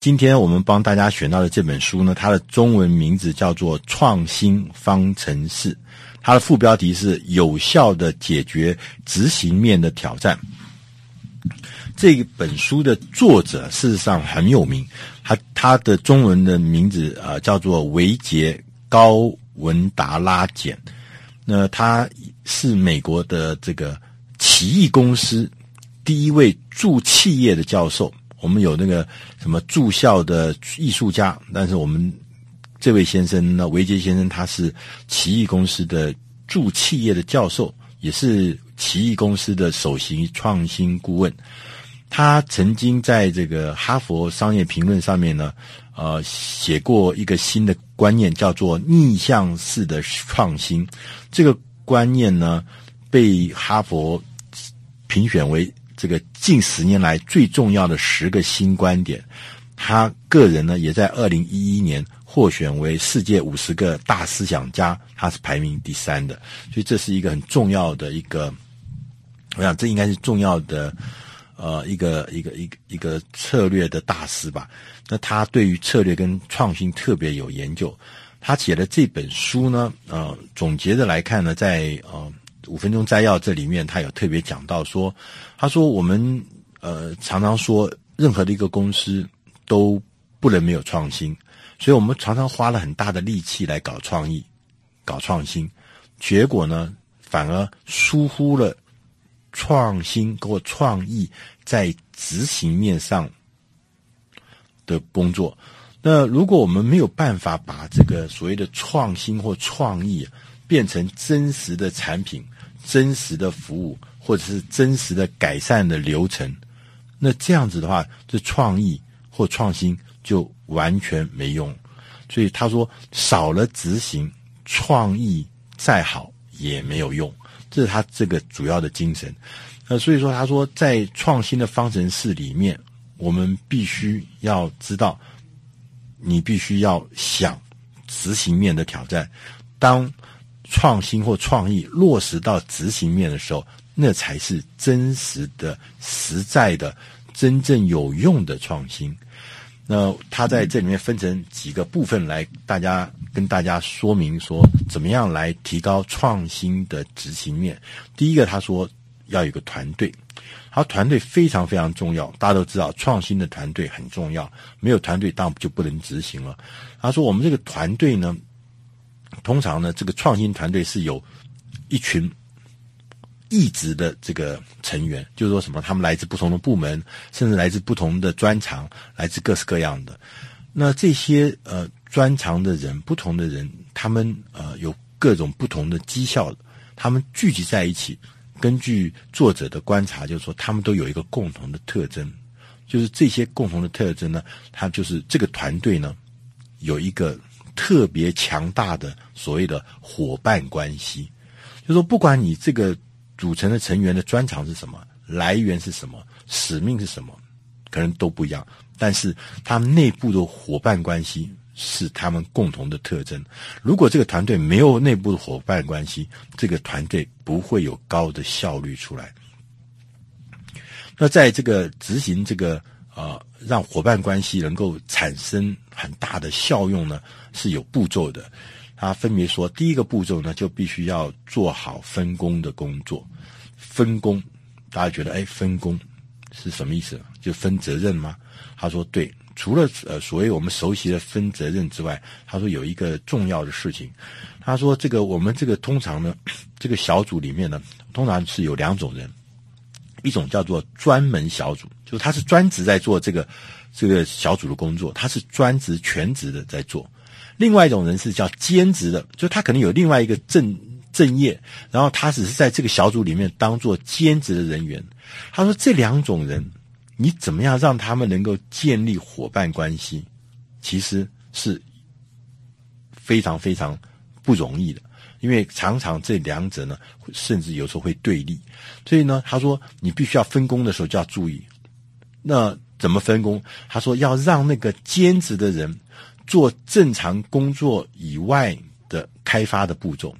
今天我们帮大家选到的这本书呢，它的中文名字叫做《创新方程式》，它的副标题是“有效的解决执行面的挑战”。这本书的作者事实上很有名，他他的中文的名字啊、叫做维杰高文达拉简。那他是美国的这个奇异公司第一位驻企业的教授。我们有那个什么住校的艺术家，但是我们这位先生呢，维杰先生，他是奇异公司的驻企业的教授，也是奇异公司的首席创新顾问。他曾经在这个《哈佛商业评论》上面呢，呃，写过一个新的观念，叫做逆向式的创新。这个观念呢，被哈佛评选为。这个近十年来最重要的十个新观点，他个人呢也在二零一一年获选为世界五十个大思想家，他是排名第三的，所以这是一个很重要的一个，我想这应该是重要的呃一个一个一个一个策略的大师吧。那他对于策略跟创新特别有研究，他写的这本书呢，呃，总结的来看呢，在呃。五分钟摘要这里面，他有特别讲到说，他说我们呃常常说，任何的一个公司都不能没有创新，所以我们常常花了很大的力气来搞创意、搞创新，结果呢，反而疏忽了创新或创意在执行面上的工作。那如果我们没有办法把这个所谓的创新或创意变成真实的产品，真实的服务，或者是真实的改善的流程，那这样子的话，这创意或创新就完全没用。所以他说，少了执行，创意再好也没有用。这是他这个主要的精神。那所以说，他说在创新的方程式里面，我们必须要知道，你必须要想执行面的挑战。当创新或创意落实到执行面的时候，那才是真实的、实在的、真正有用的创新。那他在这里面分成几个部分来，大家跟大家说明说，怎么样来提高创新的执行面。第一个，他说要有个团队，他团队非常非常重要。大家都知道，创新的团队很重要，没有团队当然就不能执行了。他说，我们这个团队呢。通常呢，这个创新团队是有一群异职的这个成员，就是说什么，他们来自不同的部门，甚至来自不同的专长，来自各式各样的。那这些呃专长的人，不同的人，他们呃有各种不同的绩效，他们聚集在一起。根据作者的观察，就是说他们都有一个共同的特征，就是这些共同的特征呢，他就是这个团队呢有一个。特别强大的所谓的伙伴关系，就说，不管你这个组成的成员的专长是什么，来源是什么，使命是什么，可能都不一样，但是他们内部的伙伴关系是他们共同的特征。如果这个团队没有内部的伙伴关系，这个团队不会有高的效率出来。那在这个执行这个。啊、呃，让伙伴关系能够产生很大的效用呢，是有步骤的。他分别说，第一个步骤呢，就必须要做好分工的工作。分工，大家觉得，哎，分工是什么意思？就分责任吗？他说，对。除了呃，所谓我们熟悉的分责任之外，他说有一个重要的事情。他说，这个我们这个通常呢，这个小组里面呢，通常是有两种人。一种叫做专门小组，就是他是专职在做这个这个小组的工作，他是专职全职的在做。另外一种人是叫兼职的，就他可能有另外一个正正业，然后他只是在这个小组里面当做兼职的人员。他说这两种人，你怎么样让他们能够建立伙伴关系，其实是非常非常不容易的。因为常常这两者呢，甚至有时候会对立，所以呢，他说你必须要分工的时候就要注意。那怎么分工？他说要让那个兼职的人做正常工作以外的开发的步骤，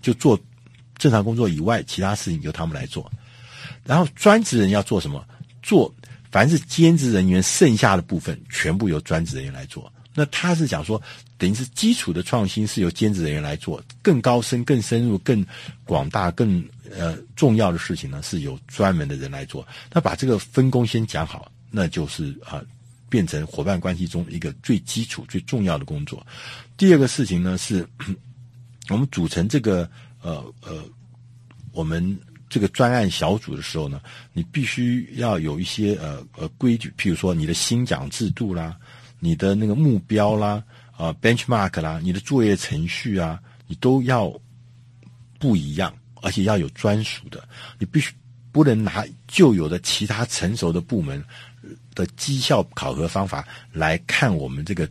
就做正常工作以外其他事情由他们来做。然后专职人要做什么？做凡是兼职人员剩下的部分，全部由专职人员来做。那他是讲说，等于是基础的创新是由兼职人员来做，更高深、更深入、更广大、更呃重要的事情呢，是由专门的人来做。那把这个分工先讲好，那就是啊、变成伙伴关系中一个最基础、最重要的工作。第二个事情呢，是 我们组成这个呃呃，我们这个专案小组的时候呢，你必须要有一些呃呃规矩，譬如说你的薪奖制度啦。你的那个目标啦，啊，benchmark 啦，你的作业程序啊，你都要不一样，而且要有专属的。你必须不能拿旧有的其他成熟的部门的绩效考核方法来看我们这个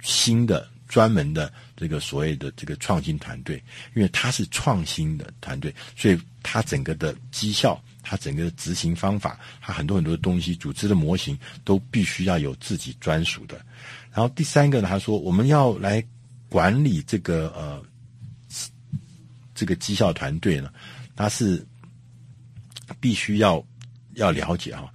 新的专门的这个所谓的这个创新团队，因为它是创新的团队，所以它整个的绩效。他整个的执行方法，他很多很多的东西，组织的模型都必须要有自己专属的。然后第三个呢，他说我们要来管理这个呃这个绩效团队呢，他是必须要要了解啊。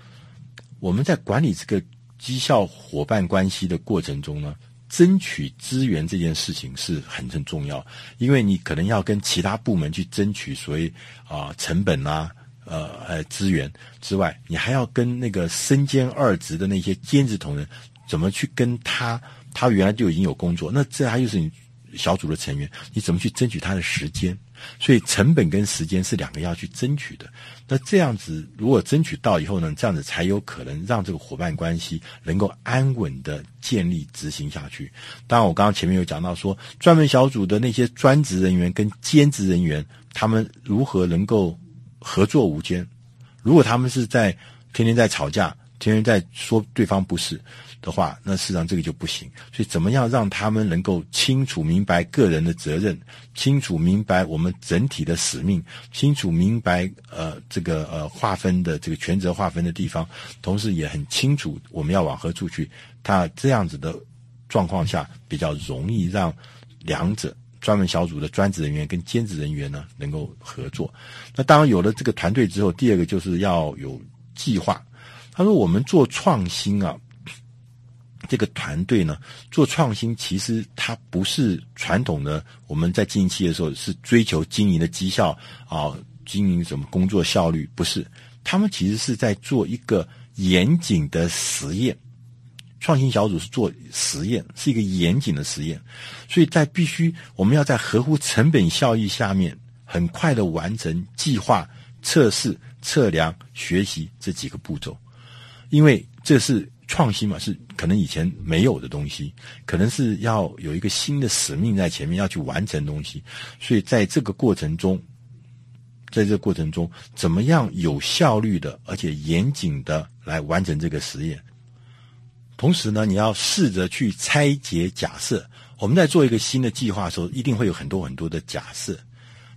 我们在管理这个绩效伙伴关系的过程中呢，争取资源这件事情是很很重要，因为你可能要跟其他部门去争取所谓啊、成本啊。呃呃，资源之外，你还要跟那个身兼二职的那些兼职同仁，怎么去跟他？他原来就已经有工作，那这他就是你小组的成员，你怎么去争取他的时间？所以成本跟时间是两个要去争取的。那这样子，如果争取到以后呢，这样子才有可能让这个伙伴关系能够安稳的建立执行下去。当然，我刚刚前面有讲到说，专门小组的那些专职人员跟兼职人员，他们如何能够合作无间，如果他们是在天天在吵架，天天在说对方不是的话，那事实上这个就不行。所以，怎么样让他们能够清楚明白个人的责任，清楚明白我们整体的使命，清楚明白呃这个呃划分的这个权责划分的地方，同时也很清楚我们要往何处去。他这样子的状况下，比较容易让两者。专门小组的专职人员跟兼职人员呢，能够合作。那当然有了这个团队之后，第二个就是要有计划。他说：“我们做创新啊，这个团队呢，做创新其实它不是传统的我们在经营企业的时候是追求经营的绩效啊，经营什么工作效率，不是。他们其实是在做一个严谨的实验。”创新小组是做实验，是一个严谨的实验，所以在必须我们要在合乎成本效益下面，很快的完成计划、测试、测量、学习这几个步骤，因为这是创新嘛，是可能以前没有的东西，可能是要有一个新的使命在前面要去完成东西，所以在这个过程中，在这个过程中，怎么样有效率的而且严谨的来完成这个实验。同时呢，你要试着去拆解假设。我们在做一个新的计划的时候，一定会有很多很多的假设。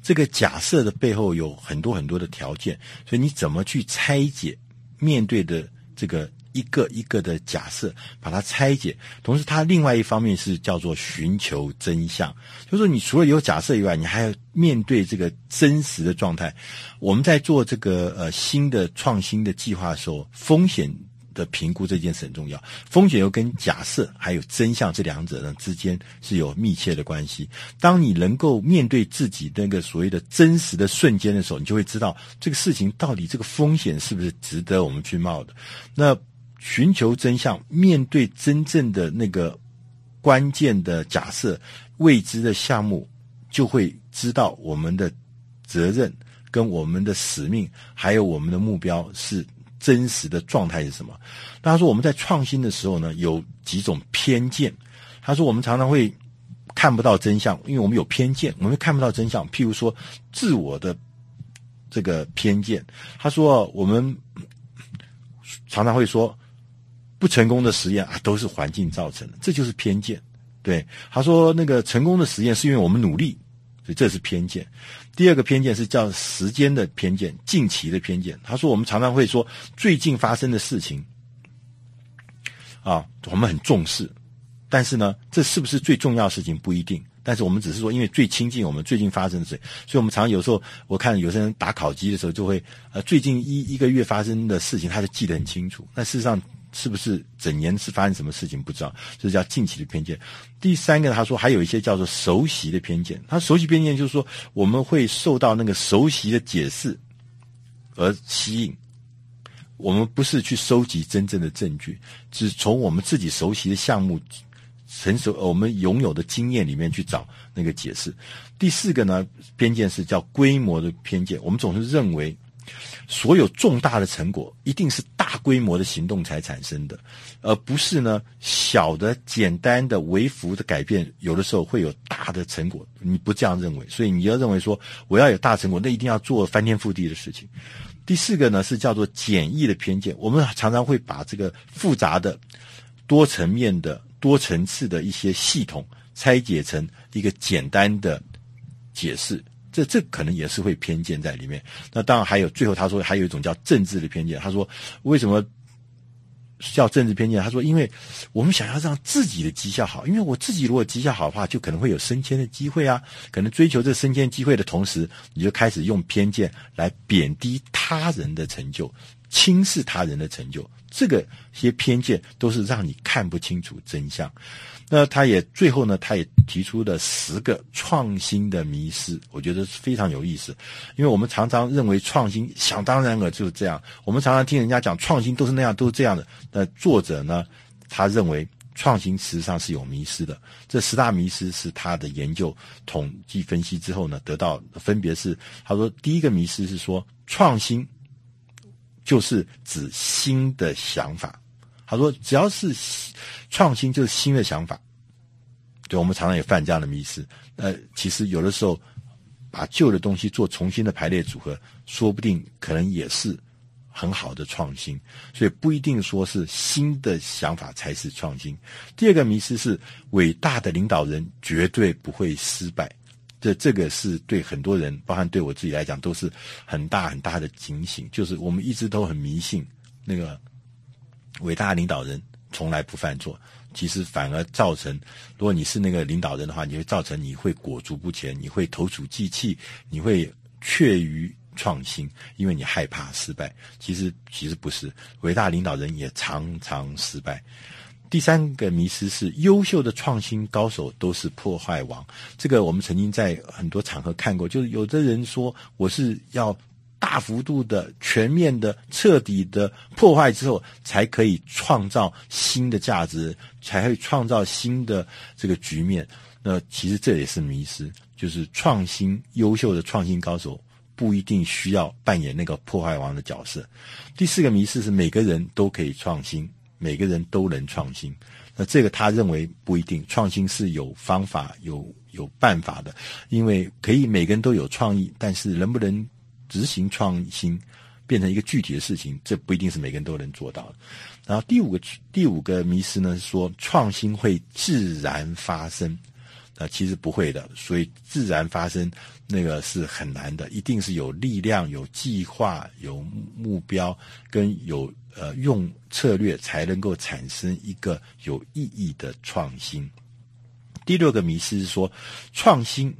这个假设的背后有很多很多的条件，所以你怎么去拆解面对的这个一个一个的假设，把它拆解。同时，它另外一方面是叫做寻求真相，就是说你除了有假设以外，你还要面对这个真实的状态。我们在做这个呃新的创新的计划的时候，风险。的评估这件事很重要，风险又跟假设还有真相这两者呢之间是有密切的关系。当你能够面对自己那个所谓的真实的瞬间的时候，你就会知道这个事情到底这个风险是不是值得我们去冒的。那寻求真相，面对真正的那个关键的假设、未知的项目，就会知道我们的责任跟我们的使命，还有我们的目标是。真实的状态是什么？他说我们在创新的时候呢，有几种偏见。他说我们常常会看不到真相，因为我们有偏见，我们看不到真相。譬如说自我的这个偏见。他说我们常常会说不成功的实验啊，都是环境造成的，这就是偏见。对，他说那个成功的实验是因为我们努力。所以这是偏见。第二个偏见是叫时间的偏见，近期的偏见。他说，我们常常会说最近发生的事情啊，我们很重视，但是呢，这是不是最重要的事情不一定。但是我们只是说，因为最亲近我们最近发生的事，所以我们常有时候我看有些人打考绩的时候，就会呃最近一一个月发生的事情，他就记得很清楚。那事实上是不是整年是发生什么事情不知道，这叫近期的偏见。第三个他说还有一些叫做熟悉的偏见，他熟悉偏见就是说我们会受到那个熟悉的解释而吸引。我们不是去收集真正的证据，只从我们自己熟悉的项目、成熟我们拥有的经验里面去找那个解释。第四个呢，偏见是叫规模的偏见。我们总是认为，所有重大的成果一定是大规模的行动才产生的，而不是呢小的、简单的、微幅的改变，有的时候会有大的成果。你不这样认为，所以你要认为说，我要有大成果，那一定要做翻天覆地的事情。第四个呢是叫做简易的偏见，我们常常会把这个复杂的、多层面的、多层次的一些系统拆解成一个简单的解释，这这可能也是会偏见在里面。那当然还有最后他说还有一种叫政治的偏见，他说为什么？叫政治偏见，他说：“因为我们想要让自己的绩效好，因为我自己如果绩效好的话，就可能会有升迁的机会啊。可能追求这升迁机会的同时，你就开始用偏见来贬低他人的成就，轻视他人的成就。这个些偏见都是让你看不清楚真相。”那他也最后呢，他也提出了十个创新的迷思，我觉得是非常有意思。因为我们常常认为创新想当然尔就是这样，我们常常听人家讲创新都是那样，都是这样的。那作者呢，他认为创新实际上是有迷失的。这十大迷失是他的研究统计分析之后呢，得到分别是，他说第一个迷失是说创新就是指新的想法。他说：“只要是创新，就是新的想法。对，我们常常也犯这样的迷思。呃，其实有的时候，把旧的东西做重新的排列组合，说不定可能也是很好的创新。所以不一定说是新的想法才是创新。第二个迷思是，伟大的领导人绝对不会失败。这这个是对很多人，包含对我自己来讲，都是很大很大的警醒。就是我们一直都很迷信那个。”伟大领导人从来不犯错，其实反而造成，如果你是那个领导人的话，你会造成你会裹足不前，你会投鼠忌器，你会怯于创新，因为你害怕失败。其实其实不是，伟大领导人也常常失败。第三个迷失是，优秀的创新高手都是破坏王。这个我们曾经在很多场合看过，就是有的人说我是要。大幅度的、全面的、彻底的破坏之后，才可以创造新的价值，才会创造新的这个局面。那其实这也是迷失，就是创新优秀的创新高手不一定需要扮演那个破坏王的角色。第四个迷思是每个人都可以创新，每个人都能创新。那这个他认为不一定，创新是有方法、有有办法的，因为可以每个人都有创意，但是能不能？执行创新变成一个具体的事情，这不一定是每个人都能做到的。然后第五个第五个迷思呢，是说创新会自然发生，那其实不会的。所以自然发生那个是很难的，一定是有力量、有计划、有目标跟有呃用策略才能够产生一个有意义的创新。第六个迷思是说创新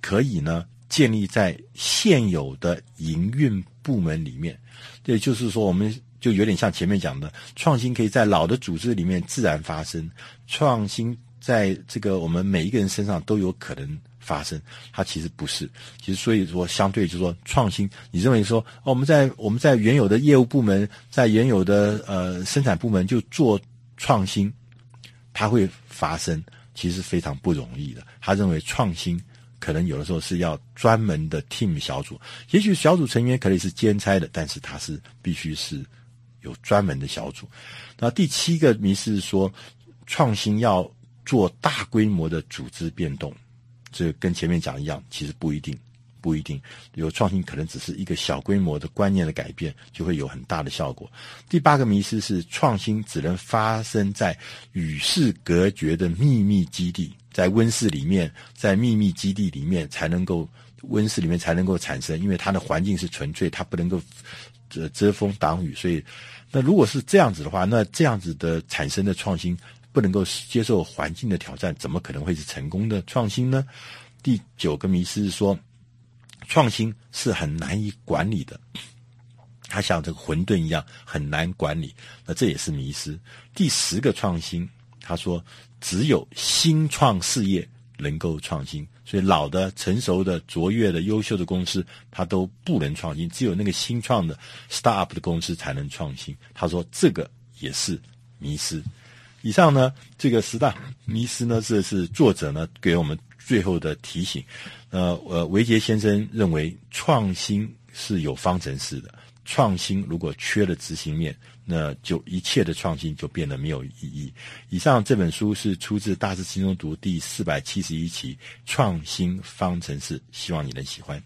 可以呢。建立在现有的营运部门里面，也就是说，我们就有点像前面讲的，创新可以在老的组织里面自然发生，创新在这个我们每一个人身上都有可能发生。它其实不是，其实所以说，相对就是说，创新，你认为说，我们在我们在原有的业务部门，在原有的呃生产部门就做创新，它会发生，其实非常不容易的。他认为创新。可能有的时候是要专门的 team 小组，也许小组成员可以是兼差的，但是他是必须是有专门的小组。那第七个迷是说，创新要做大规模的组织变动，这跟前面讲一样，其实不一定。不一定有创新，可能只是一个小规模的观念的改变，就会有很大的效果。第八个迷思是创新只能发生在与世隔绝的秘密基地，在温室里面，在秘密基地里面才能够温室里面才能够产生，因为它的环境是纯粹，它不能够遮遮风挡雨。所以，那如果是这样子的话，那这样子的产生的创新不能够接受环境的挑战，怎么可能会是成功的创新呢？第九个迷思是说，创新是很难以管理的，它像这个混沌一样很难管理，那这也是迷思。第十个创新，他说只有新创事业能够创新，所以老的、成熟的、卓越的、优秀的公司，它都不能创新，只有那个新创的 startup 的公司才能创新。他说这个也是迷思。以上呢，这个十大迷思呢，这是作者呢给我们最后的提醒。呃呃，维杰先生认为创新是有方程式的，创新如果缺了执行面，那就一切的创新就变得没有意义。以上这本书是出自《大师轻松读》第四百七十一期《创新方程式》，希望你能喜欢。